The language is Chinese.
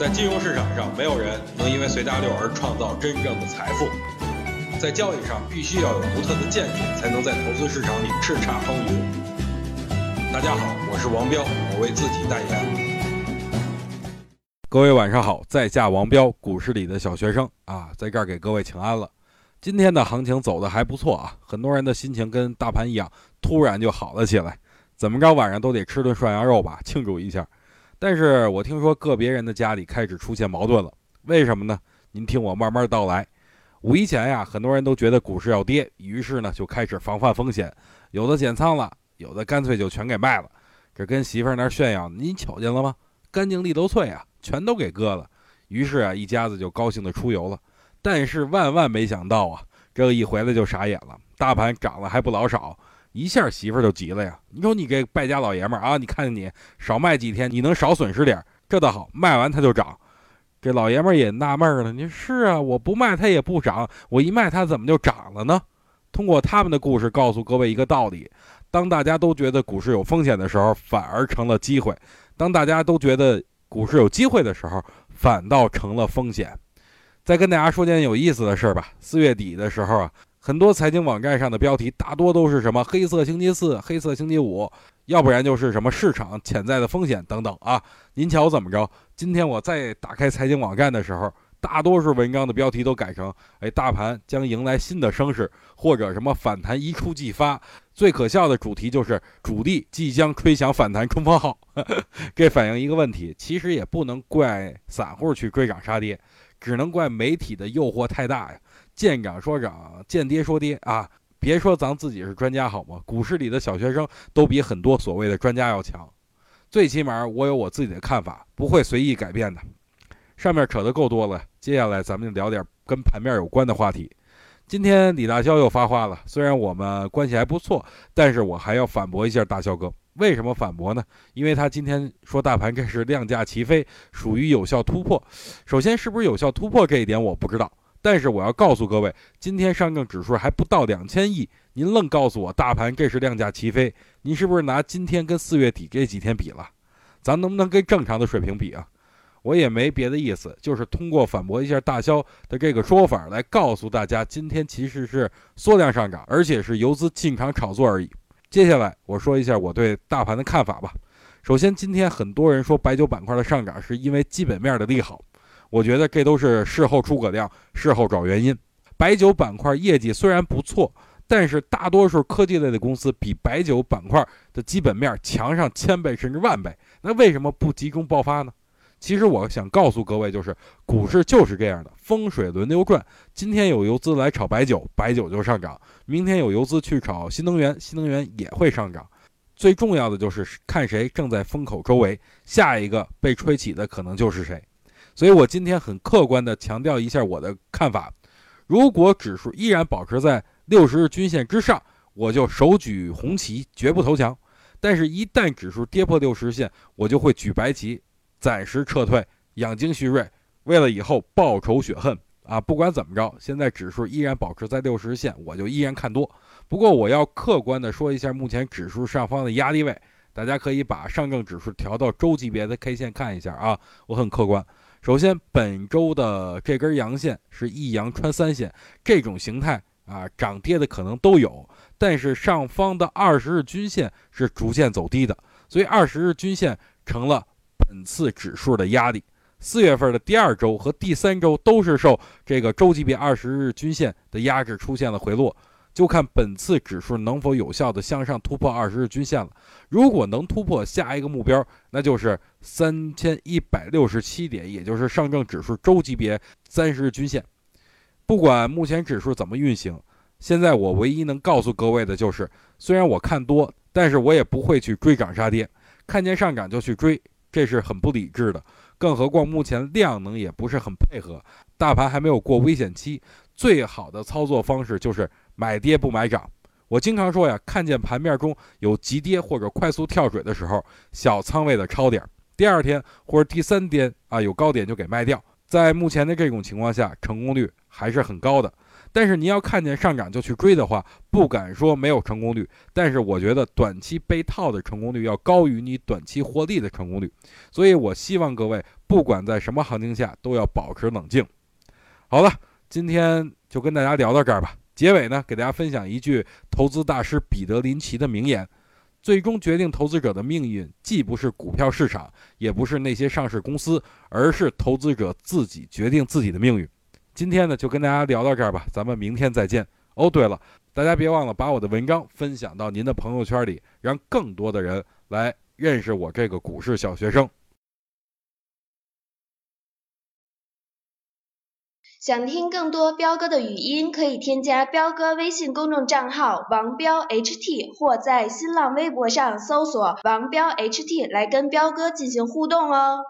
在金融市场上，没有人能因为随大流而创造真正的财富。在交易上，必须要有独特的见解，才能在投资市场里叱咤风云。大家好，我是王彪，我为自己代言。各位晚上好，在下王彪，股市里的小学生啊，在这儿给各位请安了。今天的行情走的还不错啊，很多人的心情跟大盘一样，突然就好了起来。怎么着，晚上都得吃顿涮羊肉吧，庆祝一下。但是我听说个别人的家里开始出现矛盾了，为什么呢？您听我慢慢道来。五一前呀，很多人都觉得股市要跌，于是呢就开始防范风险，有的减仓了，有的干脆就全给卖了。这跟媳妇儿那炫耀，您瞅见了吗？干净利都脆啊，全都给割了。于是啊，一家子就高兴的出游了。但是万万没想到啊，这一回来就傻眼了，大盘涨了还不老少。一下媳妇儿就急了呀！你说你这败家老爷们儿啊！你看你少卖几天，你能少损失点这倒好，卖完它就涨。这老爷们儿也纳闷了，你说是啊，我不卖它也不涨，我一卖它怎么就涨了呢？通过他们的故事告诉各位一个道理：当大家都觉得股市有风险的时候，反而成了机会；当大家都觉得股市有机会的时候，反倒成了风险。再跟大家说件有意思的事儿吧。四月底的时候啊。很多财经网站上的标题大多都是什么“黑色星期四”“黑色星期五”，要不然就是什么“市场潜在的风险”等等啊。您瞧怎么着？今天我再打开财经网站的时候，大多数文章的标题都改成“哎，大盘将迎来新的升势”或者什么“反弹一触即发”。最可笑的主题就是“主力即将吹响反弹冲锋号”。这反映一个问题，其实也不能怪散户去追涨杀跌，只能怪媒体的诱惑太大呀。见涨说涨，见跌说跌啊！别说咱自己是专家好吗？股市里的小学生都比很多所谓的专家要强。最起码我有我自己的看法，不会随意改变的。上面扯得够多了，接下来咱们就聊点跟盘面有关的话题。今天李大霄又发话了，虽然我们关系还不错，但是我还要反驳一下大霄哥。为什么反驳呢？因为他今天说大盘这是量价齐飞，属于有效突破。首先，是不是有效突破这一点我不知道。但是我要告诉各位，今天上证指数还不到两千亿，您愣告诉我大盘这是量价齐飞，您是不是拿今天跟四月底这几天比了？咱能不能跟正常的水平比啊？我也没别的意思，就是通过反驳一下大肖的这个说法来告诉大家，今天其实是缩量上涨，而且是游资进场炒作而已。接下来我说一下我对大盘的看法吧。首先，今天很多人说白酒板块的上涨是因为基本面的利好。我觉得这都是事后诸葛亮，事后找原因。白酒板块业绩虽然不错，但是大多数科技类的公司比白酒板块的基本面强上千倍甚至万倍。那为什么不集中爆发呢？其实我想告诉各位，就是股市就是这样的，风水轮流转。今天有游资来炒白酒，白酒就上涨；明天有游资去炒新能源，新能源也会上涨。最重要的就是看谁正在风口周围，下一个被吹起的可能就是谁。所以我今天很客观地强调一下我的看法：如果指数依然保持在六十日均线之上，我就手举红旗，绝不投降；但是，一旦指数跌破六十线，我就会举白旗，暂时撤退，养精蓄锐，为了以后报仇雪恨啊！不管怎么着，现在指数依然保持在六十日线，我就依然看多。不过，我要客观地说一下目前指数上方的压力位，大家可以把上证指数调到周级别的 K 线看一下啊，我很客观。首先，本周的这根阳线是一阳穿三线，这种形态啊，涨跌的可能都有。但是上方的二十日均线是逐渐走低的，所以二十日均线成了本次指数的压力。四月份的第二周和第三周都是受这个周级别二十日均线的压制，出现了回落。就看本次指数能否有效的向上突破二十日均线了。如果能突破，下一个目标那就是三千一百六十七点，也就是上证指数周级别三十日均线。不管目前指数怎么运行，现在我唯一能告诉各位的就是，虽然我看多，但是我也不会去追涨杀跌，看见上涨就去追，这是很不理智的。更何况目前量能也不是很配合，大盘还没有过危险期，最好的操作方式就是。买跌不买涨，我经常说呀，看见盘面中有急跌或者快速跳水的时候，小仓位的抄点，第二天或者第三天啊有高点就给卖掉。在目前的这种情况下，成功率还是很高的。但是您要看见上涨就去追的话，不敢说没有成功率，但是我觉得短期被套的成功率要高于你短期获利的成功率。所以我希望各位不管在什么行情下都要保持冷静。好了，今天就跟大家聊到这儿吧。结尾呢，给大家分享一句投资大师彼得林奇的名言。最终决定投资者的命运，既不是股票市场，也不是那些上市公司，而是投资者自己决定自己的命运。今天呢，就跟大家聊到这儿吧，咱们明天再见。哦，对了，大家别忘了把我的文章分享到您的朋友圈里，让更多的人来认识我这个股市小学生。想听更多彪哥的语音，可以添加彪哥微信公众账号王彪 HT，或在新浪微博上搜索王彪 HT 来跟彪哥进行互动哦。